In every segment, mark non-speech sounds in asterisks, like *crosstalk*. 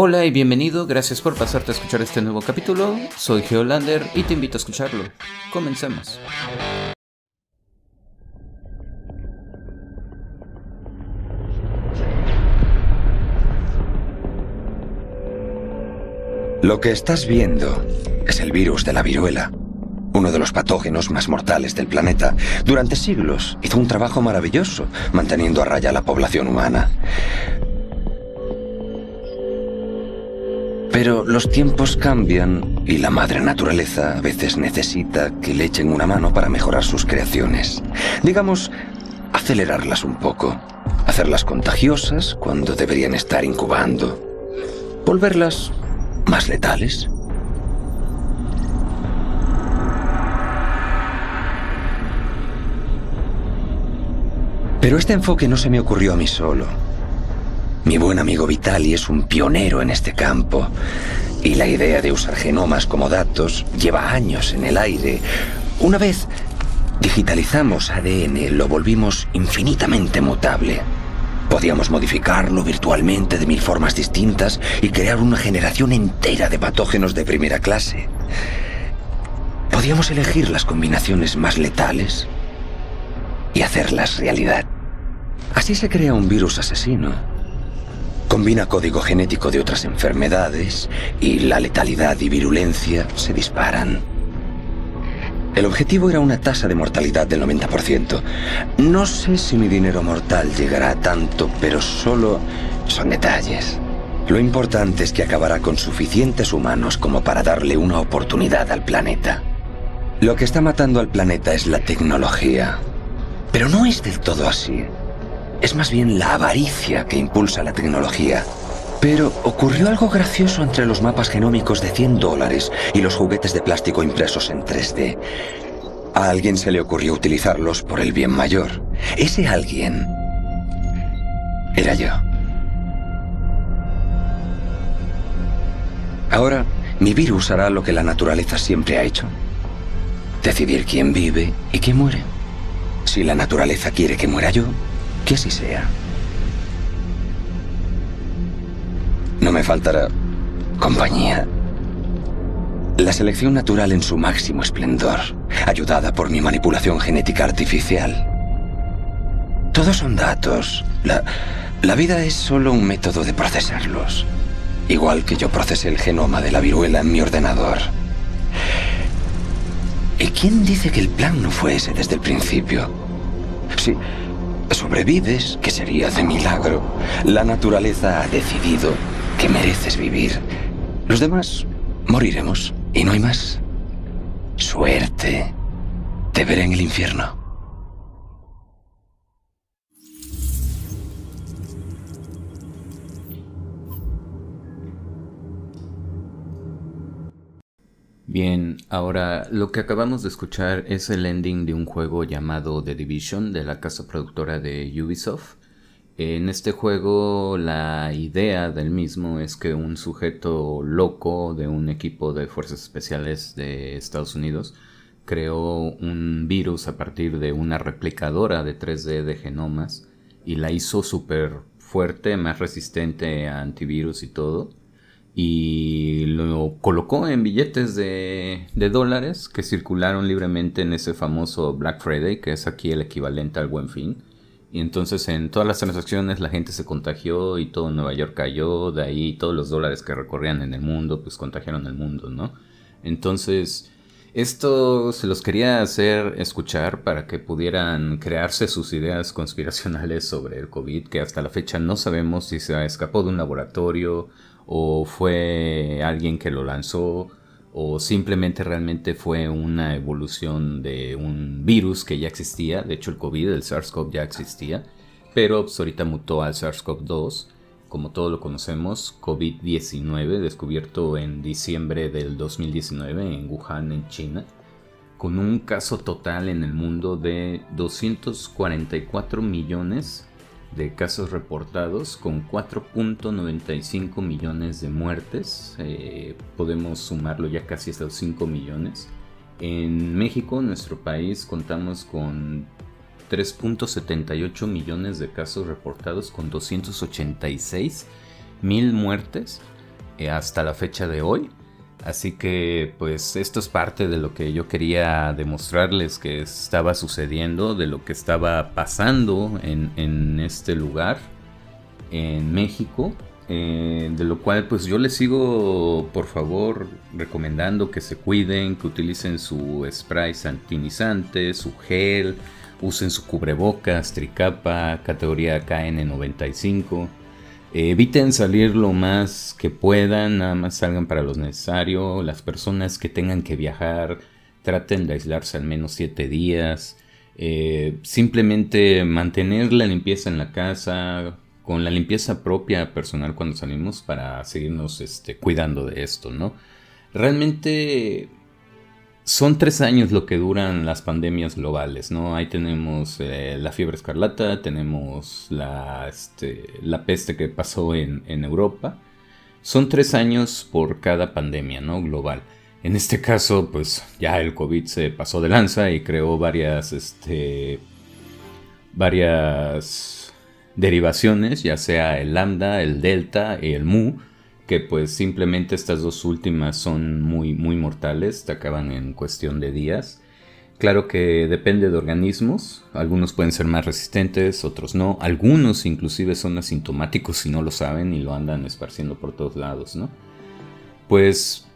Hola y bienvenido, gracias por pasarte a escuchar este nuevo capítulo. Soy Geolander y te invito a escucharlo. Comencemos. Lo que estás viendo es el virus de la viruela, uno de los patógenos más mortales del planeta. Durante siglos hizo un trabajo maravilloso manteniendo a raya la población humana. Pero los tiempos cambian y la madre naturaleza a veces necesita que le echen una mano para mejorar sus creaciones. Digamos, acelerarlas un poco, hacerlas contagiosas cuando deberían estar incubando, volverlas más letales. Pero este enfoque no se me ocurrió a mí solo. Mi buen amigo Vitali es un pionero en este campo. Y la idea de usar genomas como datos lleva años en el aire. Una vez digitalizamos ADN, lo volvimos infinitamente mutable. Podíamos modificarlo virtualmente de mil formas distintas y crear una generación entera de patógenos de primera clase. Podíamos elegir las combinaciones más letales y hacerlas realidad. Así se crea un virus asesino. Combina código genético de otras enfermedades y la letalidad y virulencia se disparan. El objetivo era una tasa de mortalidad del 90%. No sé si mi dinero mortal llegará a tanto, pero solo son detalles. Lo importante es que acabará con suficientes humanos como para darle una oportunidad al planeta. Lo que está matando al planeta es la tecnología. Pero no es del todo así. Es más bien la avaricia que impulsa la tecnología. Pero ocurrió algo gracioso entre los mapas genómicos de 100 dólares y los juguetes de plástico impresos en 3D. A alguien se le ocurrió utilizarlos por el bien mayor. Ese alguien era yo. Ahora, mi virus hará lo que la naturaleza siempre ha hecho. Decidir quién vive y quién muere. Si la naturaleza quiere que muera yo, que así sea. No me faltará compañía. La selección natural en su máximo esplendor, ayudada por mi manipulación genética artificial. Todos son datos. La, la vida es solo un método de procesarlos. Igual que yo procesé el genoma de la viruela en mi ordenador. ¿Y quién dice que el plan no fue ese desde el principio? Si sobrevives, que sería de milagro, la naturaleza ha decidido que mereces vivir. Los demás moriremos y no hay más. Suerte. Te veré en el infierno. Bien, ahora lo que acabamos de escuchar es el ending de un juego llamado The Division de la casa productora de Ubisoft. En este juego la idea del mismo es que un sujeto loco de un equipo de fuerzas especiales de Estados Unidos creó un virus a partir de una replicadora de 3D de genomas y la hizo súper fuerte, más resistente a antivirus y todo y lo colocó en billetes de, dólares que circularon libremente en ese famoso Black Friday, que es aquí el equivalente al buen fin. Y entonces en todas las transacciones la gente se contagió y todo Nueva York cayó, de ahí todos los dólares que recorrían en el mundo, pues contagiaron el mundo, ¿no? Entonces, esto se los quería hacer escuchar para que pudieran crearse sus ideas *laughs* conspiracionales sobre el COVID, que hasta la fecha no sabemos si se escapó de un laboratorio o fue alguien que lo lanzó o simplemente realmente fue una evolución de un virus que ya existía, de hecho el COVID, el SARS-CoV ya existía, pero pues, ahorita mutó al SARS-CoV-2, como todos lo conocemos, COVID-19, descubierto en diciembre del 2019 en Wuhan, en China, con un caso total en el mundo de 244 millones de casos reportados con 4.95 millones de muertes. Eh, podemos sumarlo ya casi hasta los 5 millones. En México, nuestro país, contamos con 3.78 millones de casos reportados con 286 mil muertes. eh, hasta la fecha de hoy. Así que pues esto es parte de lo que yo quería demostrarles que estaba sucediendo, de lo que estaba pasando en, este lugar, en México. Eh, de lo cual pues yo les sigo por favor recomendando que se cuiden, que utilicen su spray santinizante, su gel, usen su cubrebocas, tricapa, categoría KN95 eviten salir lo más que puedan, nada más salgan para lo necesario. Las personas que tengan que viajar, traten de aislarse al menos 7 días. Eh, simplemente mantener la limpieza en la casa, con la limpieza propia personal cuando salimos para seguirnos este, cuidando de esto, ¿no? Realmente son tres años lo que duran las pandemias globales, ¿no? Ahí tenemos eh, la fiebre escarlata, tenemos la, este, la peste que pasó en, Europa. Son tres años por cada pandemia, ¿no? Global. En este caso, pues ya el COVID se pasó de lanza y creó varias, este, varias derivaciones, ya sea el lambda, el delta y el mu, que pues simplemente estas dos últimas son muy, muy mortales, te acaban en cuestión de días. Claro que depende de organismos, algunos pueden ser más resistentes, otros no, algunos inclusive son asintomáticos si no lo saben y lo andan esparciendo por todos lados, ¿no? Pues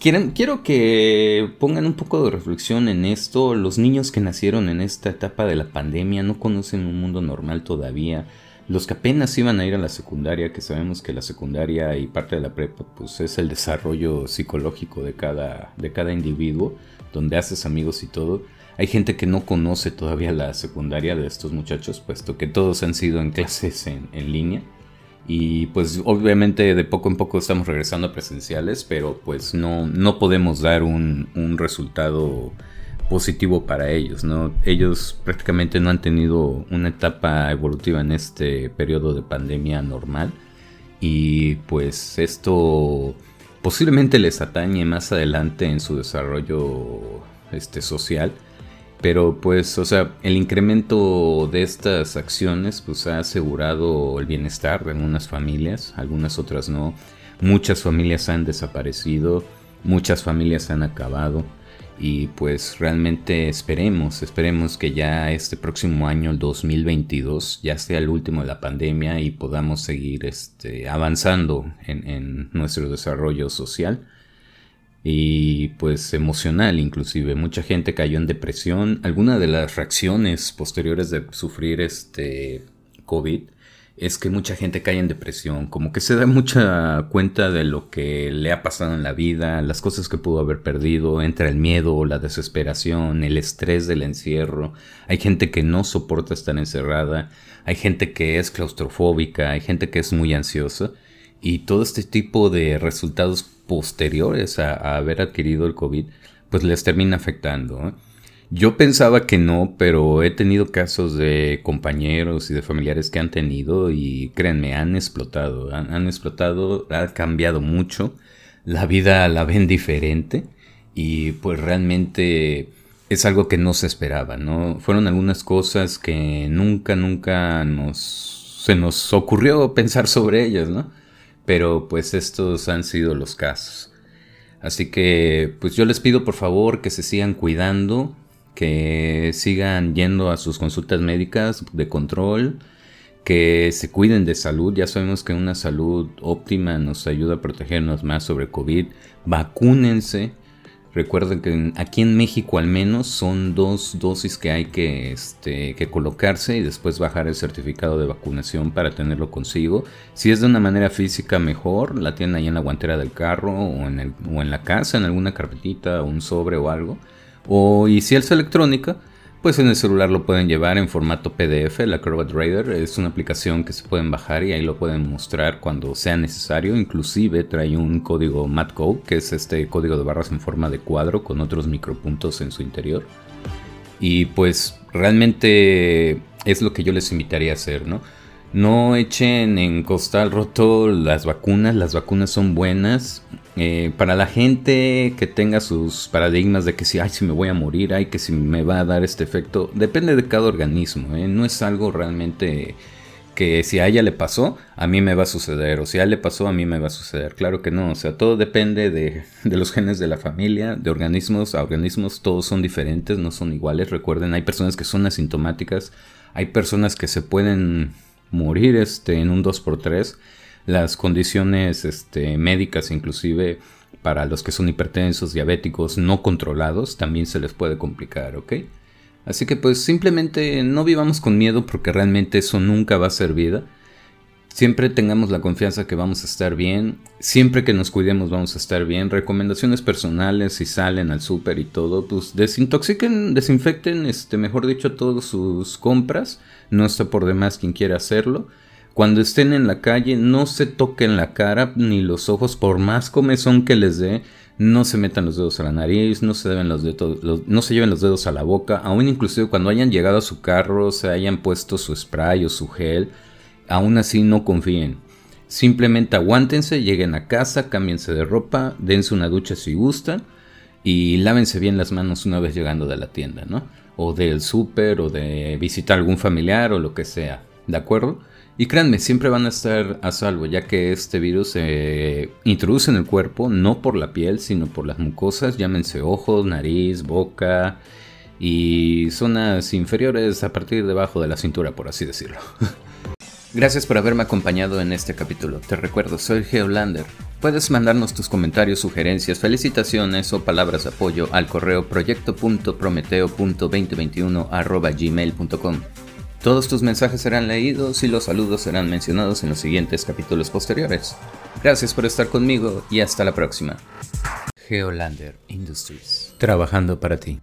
quieren, quiero que pongan un poco de reflexión en esto, los niños que nacieron en esta etapa de la pandemia no conocen un mundo normal todavía, los que apenas iban a ir a la secundaria, que sabemos que la secundaria y parte de la prepa, pues es el desarrollo psicológico de cada, de cada individuo, donde haces amigos y todo. Hay gente que no conoce todavía la secundaria de estos muchachos, puesto que todos han sido en clases en, línea. Y pues obviamente de poco en poco estamos regresando a presenciales, pero pues no, no podemos dar un, un resultado positivo para ellos, ¿no? Ellos prácticamente no han tenido una etapa evolutiva en este periodo de pandemia normal y pues esto posiblemente les atañe más adelante en su desarrollo este social. Pero pues o sea el incremento de estas acciones pues ha asegurado el bienestar de algunas familias algunas otras no. Muchas familias han desaparecido muchas familias han acabado y pues realmente esperemos, esperemos que ya este próximo año, el 2022, ya sea el último de la pandemia y podamos seguir este, avanzando en, nuestro desarrollo social y pues emocional inclusive. Mucha gente cayó en depresión. Algunas de las reacciones posteriores de sufrir este COVID es que mucha gente cae en depresión, como que se da mucha cuenta de lo que le ha pasado en la vida, las cosas que pudo haber perdido, entra el miedo, la desesperación, el estrés del encierro, hay gente que no soporta estar encerrada, hay gente que es claustrofóbica, hay gente que es muy ansiosa y todo este tipo de resultados posteriores a, haber adquirido el COVID pues les termina afectando. Yo pensaba que no, pero he tenido casos de compañeros y de familiares que han tenido y créanme, han explotado, han, explotado, ha cambiado mucho, la vida la ven diferente y pues realmente es algo que no se esperaba, ¿no? Fueron algunas cosas que nunca, nunca nos, se nos ocurrió pensar sobre ellas, ¿no? Pero pues estos han sido los casos. Así que pues yo les pido por favor que se sigan cuidando, que sigan yendo a sus consultas médicas de control, que se cuiden de salud. Ya sabemos que una salud óptima nos ayuda a protegernos más sobre COVID. Vacúnense. Recuerden que aquí en México al menos son dos dosis que hay que, este, que colocarse y después bajar el certificado de vacunación para tenerlo consigo. Si es de una manera física mejor, la tienen ahí en la guantera del carro o en, el, o en la casa, en alguna carpetita un sobre o algo o y si es electrónica, pues en el celular lo pueden llevar en formato PDF. La Acrobat Reader es una aplicación que se pueden bajar y ahí lo pueden mostrar cuando sea necesario. Inclusive trae un código MatCode, que es este código de barras en forma de cuadro con otros micropuntos en su interior. Y pues realmente es lo que yo les invitaría a hacer, ¿no? No echen en costal roto las vacunas, las vacunas son buenas. Eh, para la gente que tenga sus paradigmas de que si, ay, si me voy a morir, ay, que si me va a dar este efecto, depende de cada organismo, ¿eh? no es algo realmente que si a ella le pasó, a mí me va a suceder, o si a él le pasó, a mí me va a suceder. Claro que no, o sea, todo depende de, los genes de la familia, de organismos a organismos, todos son diferentes, no son iguales. Recuerden, hay personas que son asintomáticas, hay personas que se pueden morir este, en un 2x3. Las condiciones este, médicas, inclusive para los que son hipertensos, diabéticos, no controlados, también se les puede complicar, ¿ok? Así que pues simplemente no vivamos con miedo porque realmente eso nunca va a ser vida. Siempre tengamos la confianza que vamos a estar bien. Siempre que nos cuidemos vamos a estar bien. Recomendaciones personales si salen al súper y todo, pues desintoxiquen, desinfecten, este, mejor dicho, todas sus compras. No está por demás quien quiera hacerlo. Cuando estén en la calle no se toquen la cara ni los ojos por más comezón que les dé no se metan los dedos a la nariz, no se, los dedos, no se lleven los dedos a la boca, aún inclusive cuando hayan llegado a su carro, se hayan puesto su spray o su gel, aún así no confíen. Simplemente aguántense, lleguen a casa, cámbiense de ropa, dense una ducha si gustan y lávense bien las manos una vez llegando de la tienda, ¿no? O del súper o de visitar algún familiar o lo que sea, ¿de acuerdo? Y créanme, siempre van a estar a salvo, ya que este virus se introduce en el cuerpo no por la piel, sino por las mucosas, llámense ojos, nariz, boca y zonas inferiores a partir debajo de la cintura, por así decirlo. *laughs* Gracias por haberme acompañado en este capítulo. Te recuerdo, soy Geolander. Puedes mandarnos tus comentarios, sugerencias, felicitaciones o palabras de apoyo al correo proyecto.prometeo.2021 todos tus mensajes serán leídos y los saludos serán mencionados en los siguientes capítulos posteriores. Gracias por estar conmigo y hasta la próxima. Geolander Industries. Trabajando para ti.